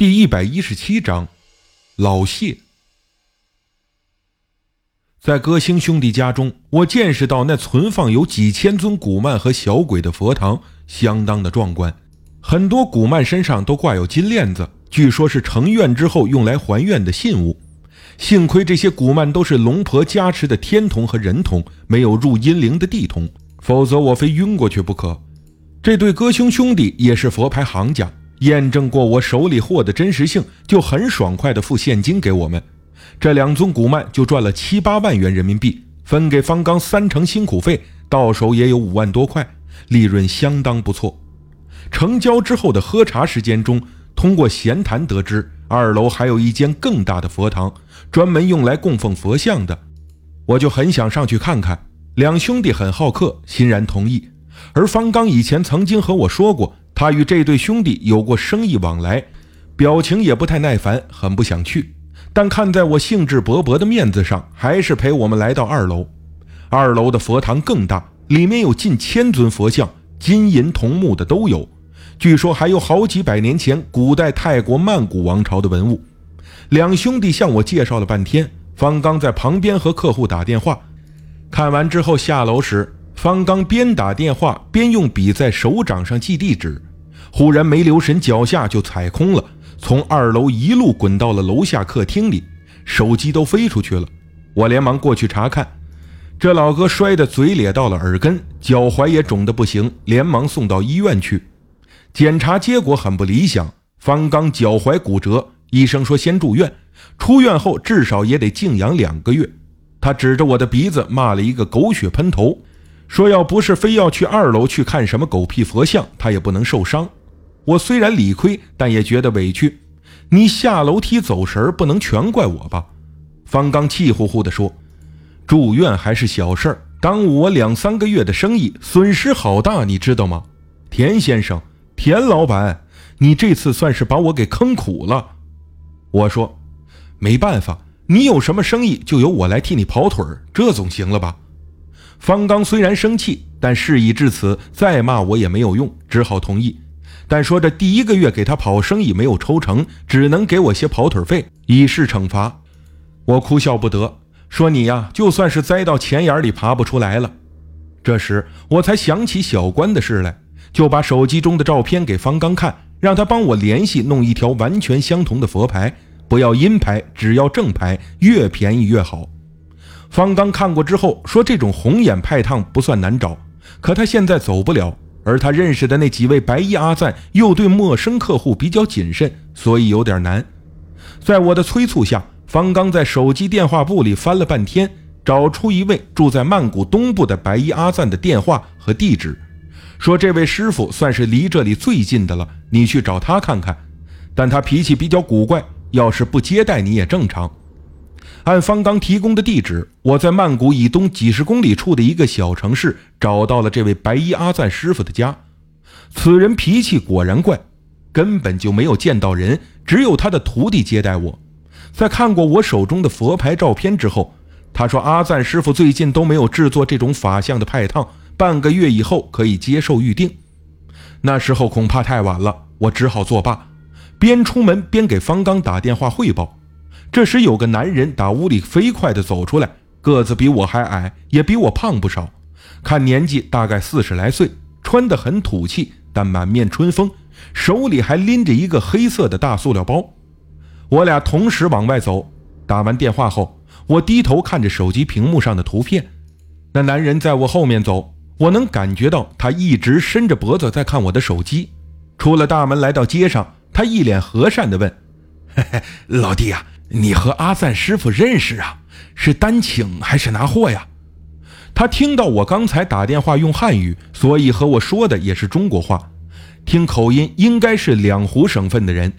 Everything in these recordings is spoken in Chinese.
第一百一十七章，老谢。在歌星兄弟家中，我见识到那存放有几千尊古曼和小鬼的佛堂，相当的壮观。很多古曼身上都挂有金链子，据说是成愿之后用来还愿的信物。幸亏这些古曼都是龙婆加持的天童和人童，没有入阴灵的地童，否则我非晕过去不可。这对歌星兄弟也是佛牌行家。验证过我手里货的真实性，就很爽快地付现金给我们。这两尊古曼就赚了七八万元人民币，分给方刚三成辛苦费，到手也有五万多块，利润相当不错。成交之后的喝茶时间中，通过闲谈得知，二楼还有一间更大的佛堂，专门用来供奉佛像的。我就很想上去看看。两兄弟很好客，欣然同意。而方刚以前曾经和我说过。他与这对兄弟有过生意往来，表情也不太耐烦，很不想去。但看在我兴致勃勃的面子上，还是陪我们来到二楼。二楼的佛堂更大，里面有近千尊佛像，金银铜木的都有。据说还有好几百年前古代泰国曼谷王朝的文物。两兄弟向我介绍了半天，方刚在旁边和客户打电话。看完之后下楼时，方刚边打电话边用笔在手掌上记地址。忽然没留神，脚下就踩空了，从二楼一路滚到了楼下客厅里，手机都飞出去了。我连忙过去查看，这老哥摔得嘴咧到了耳根，脚踝也肿得不行，连忙送到医院去。检查结果很不理想，方刚脚踝骨折，医生说先住院，出院后至少也得静养两个月。他指着我的鼻子骂了一个狗血喷头，说要不是非要去二楼去看什么狗屁佛像，他也不能受伤。我虽然理亏，但也觉得委屈。你下楼梯走神，不能全怪我吧？方刚气呼呼地说：“住院还是小事儿，耽误我两三个月的生意，损失好大，你知道吗？”田先生，田老板，你这次算是把我给坑苦了。我说：“没办法，你有什么生意就由我来替你跑腿儿，这总行了吧？”方刚虽然生气，但事已至此，再骂我也没有用，只好同意。但说这第一个月给他跑生意没有抽成，只能给我些跑腿费，以示惩罚。我哭笑不得，说你呀，就算是栽到钱眼里爬不出来了。这时我才想起小关的事来，就把手机中的照片给方刚看，让他帮我联系弄一条完全相同的佛牌，不要阴牌，只要正牌，越便宜越好。方刚看过之后说，这种红眼派烫不算难找，可他现在走不了。而他认识的那几位白衣阿赞又对陌生客户比较谨慎，所以有点难。在我的催促下，方刚在手机电话簿里翻了半天，找出一位住在曼谷东部的白衣阿赞的电话和地址，说这位师傅算是离这里最近的了，你去找他看看。但他脾气比较古怪，要是不接待你也正常。按方刚提供的地址，我在曼谷以东几十公里处的一个小城市找到了这位白衣阿赞师傅的家。此人脾气果然怪，根本就没有见到人，只有他的徒弟接待我。在看过我手中的佛牌照片之后，他说阿赞师傅最近都没有制作这种法相的派烫，半个月以后可以接受预定。那时候恐怕太晚了，我只好作罢，边出门边给方刚打电话汇报。这时，有个男人打屋里飞快地走出来，个子比我还矮，也比我胖不少，看年纪大概四十来岁，穿得很土气，但满面春风，手里还拎着一个黑色的大塑料包。我俩同时往外走。打完电话后，我低头看着手机屏幕上的图片，那男人在我后面走，我能感觉到他一直伸着脖子在看我的手机。出了大门，来到街上，他一脸和善地问：“嘿嘿，老弟呀。”你和阿赞师傅认识啊？是单请还是拿货呀？他听到我刚才打电话用汉语，所以和我说的也是中国话，听口音应该是两湖省份的人。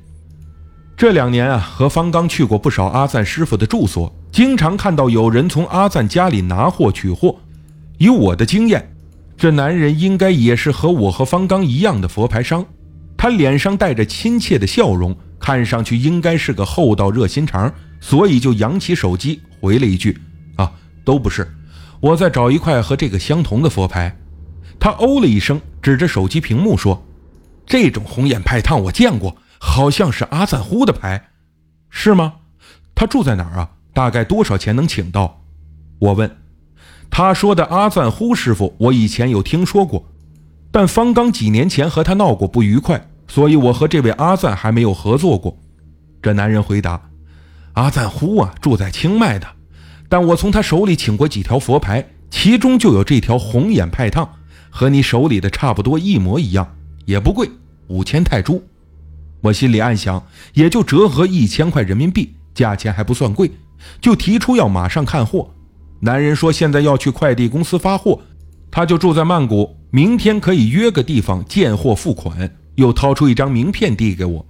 这两年啊，和方刚去过不少阿赞师傅的住所，经常看到有人从阿赞家里拿货取货。以我的经验，这男人应该也是和我和方刚一样的佛牌商。他脸上带着亲切的笑容。看上去应该是个厚道热心肠，所以就扬起手机回了一句：“啊，都不是，我在找一块和这个相同的佛牌。”他哦了一声，指着手机屏幕说：“这种红眼派烫我见过，好像是阿赞呼的牌，是吗？他住在哪儿啊？大概多少钱能请到？我问。他说的阿赞呼师傅，我以前有听说过，但方刚几年前和他闹过不愉快，所以我和这位阿赞还没有合作过。这男人回答：“阿赞呼啊，住在清迈的，但我从他手里请过几条佛牌，其中就有这条红眼派烫，和你手里的差不多一模一样，也不贵，五千泰铢。”我心里暗想，也就折合一千块人民币，价钱还不算贵，就提出要马上看货。男人说现在要去快递公司发货，他就住在曼谷，明天可以约个地方见货付款。又掏出一张名片递给我。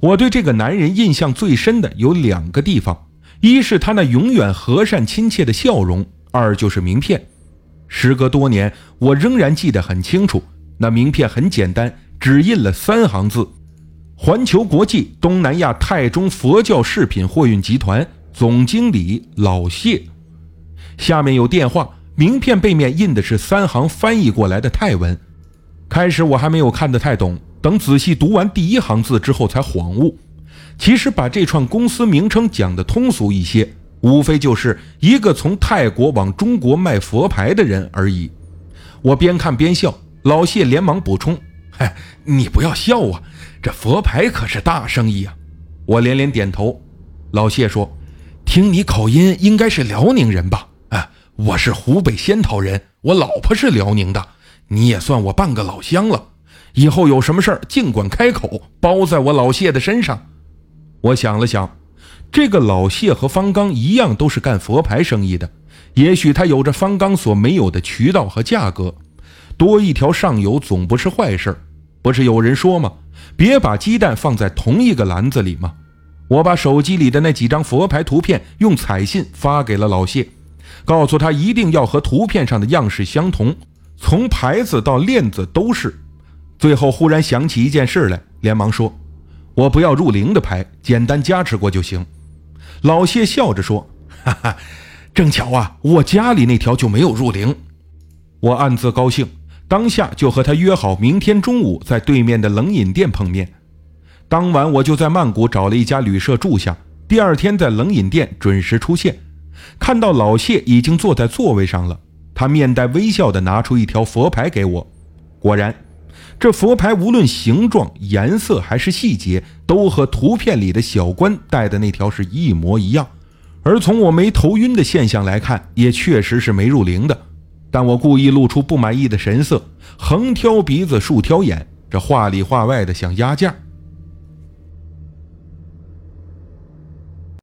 我对这个男人印象最深的有两个地方：一是他那永远和善亲切的笑容，二就是名片。时隔多年，我仍然记得很清楚。那名片很简单，只印了三行字。环球国际东南亚泰中佛教饰品货运集团总经理老谢，下面有电话。名片背面印的是三行翻译过来的泰文。开始我还没有看得太懂，等仔细读完第一行字之后才恍悟，其实把这串公司名称讲得通俗一些，无非就是一个从泰国往中国卖佛牌的人而已。我边看边笑，老谢连忙补充：“嗨，你不要笑啊。”这佛牌可是大生意啊！我连连点头。老谢说：“听你口音，应该是辽宁人吧？”“啊，我是湖北仙桃人，我老婆是辽宁的。你也算我半个老乡了。以后有什么事儿，尽管开口，包在我老谢的身上。”我想了想，这个老谢和方刚一样，都是干佛牌生意的。也许他有着方刚所没有的渠道和价格，多一条上游总不是坏事。不是有人说吗？别把鸡蛋放在同一个篮子里吗？我把手机里的那几张佛牌图片用彩信发给了老谢，告诉他一定要和图片上的样式相同，从牌子到链子都是。最后忽然想起一件事来，连忙说：“我不要入灵的牌，简单加持过就行。”老谢笑着说：“哈哈，正巧啊，我家里那条就没有入灵。”我暗自高兴。当下就和他约好，明天中午在对面的冷饮店碰面。当晚我就在曼谷找了一家旅社住下，第二天在冷饮店准时出现。看到老谢已经坐在座位上了，他面带微笑地拿出一条佛牌给我。果然，这佛牌无论形状、颜色还是细节，都和图片里的小关戴的那条是一模一样。而从我没头晕的现象来看，也确实是没入灵的。但我故意露出不满意的神色，横挑鼻子竖挑眼，这话里话外的想压价。